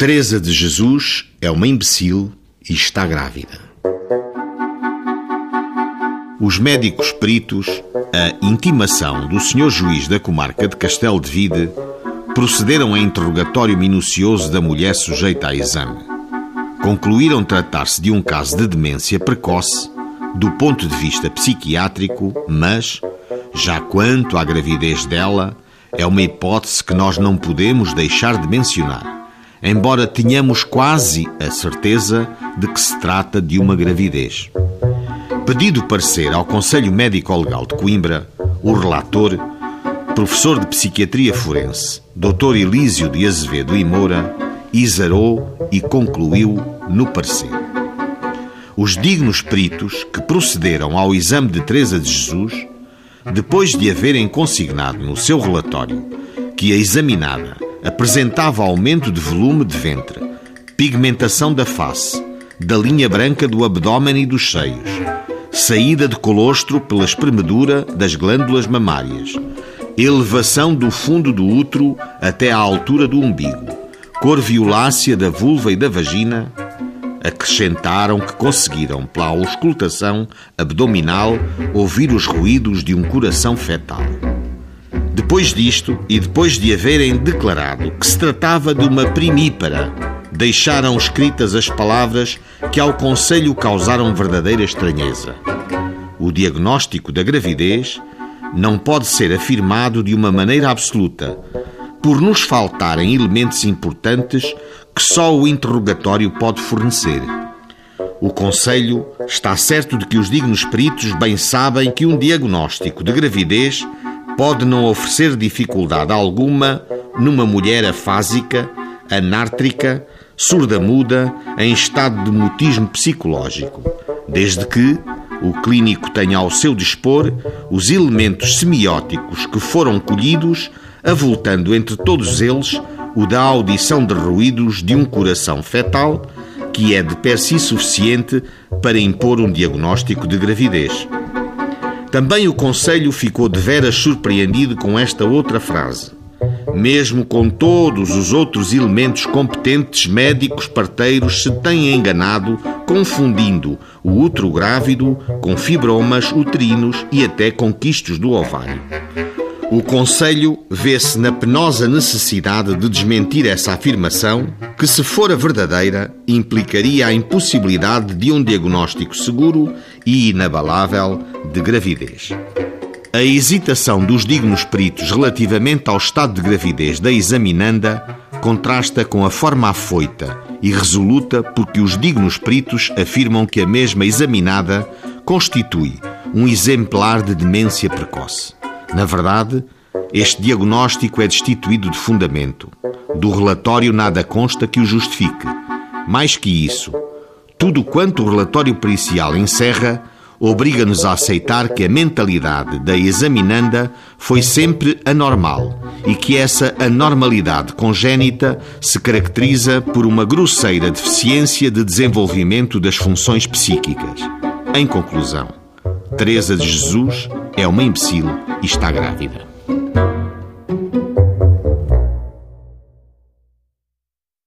Teresa de Jesus é uma imbecil e está grávida. Os médicos peritos, a intimação do senhor juiz da comarca de Castelo de Vide, procederam a interrogatório minucioso da mulher sujeita a exame. Concluíram tratar-se de um caso de demência precoce, do ponto de vista psiquiátrico, mas, já quanto à gravidez dela, é uma hipótese que nós não podemos deixar de mencionar, embora tenhamos quase a certeza de que se trata de uma gravidez. Pedido parecer ao Conselho Médico-Legal de Coimbra, o relator, professor de Psiquiatria Forense, Dr. Elísio de Azevedo e Moura, exarou e concluiu no parecer. Os dignos peritos que procederam ao exame de Teresa de Jesus depois de haverem consignado no seu relatório que a examinada apresentava aumento de volume de ventre, pigmentação da face, da linha branca do abdômen e dos seios, saída de colostro pela espremedura das glândulas mamárias, elevação do fundo do útero até à altura do umbigo, cor violácea da vulva e da vagina, acrescentaram que conseguiram, pela auscultação abdominal, ouvir os ruídos de um coração fetal. Depois disto, e depois de haverem declarado que se tratava de uma primípara, deixaram escritas as palavras que ao Conselho causaram verdadeira estranheza. O diagnóstico da gravidez não pode ser afirmado de uma maneira absoluta, por nos faltarem elementos importantes que só o interrogatório pode fornecer. O Conselho está certo de que os dignos peritos bem sabem que um diagnóstico de gravidez pode não oferecer dificuldade alguma numa mulher afásica, anártrica, surda-muda, em estado de mutismo psicológico, desde que o clínico tenha ao seu dispor os elementos semióticos que foram colhidos, avultando entre todos eles o da audição de ruídos de um coração fetal, que é de per si suficiente para impor um diagnóstico de gravidez. Também o Conselho ficou de veras surpreendido com esta outra frase. Mesmo com todos os outros elementos competentes, médicos parteiros se têm enganado, confundindo o útero grávido com fibromas uterinos e até com quistos do ovário. O Conselho vê-se na penosa necessidade de desmentir essa afirmação, que, se fora verdadeira, implicaria a impossibilidade de um diagnóstico seguro e inabalável de gravidez. A hesitação dos dignos peritos relativamente ao estado de gravidez da examinanda contrasta com a forma afoita e resoluta porque os dignos peritos afirmam que a mesma examinada constitui um exemplar de demência precoce. Na verdade, este diagnóstico é destituído de fundamento. Do relatório nada consta que o justifique. Mais que isso, tudo quanto o relatório pericial encerra obriga-nos a aceitar que a mentalidade da examinanda foi sempre anormal e que essa anormalidade congénita se caracteriza por uma grosseira deficiência de desenvolvimento das funções psíquicas. Em conclusão, Teresa de Jesus é uma imbecil e está grávida.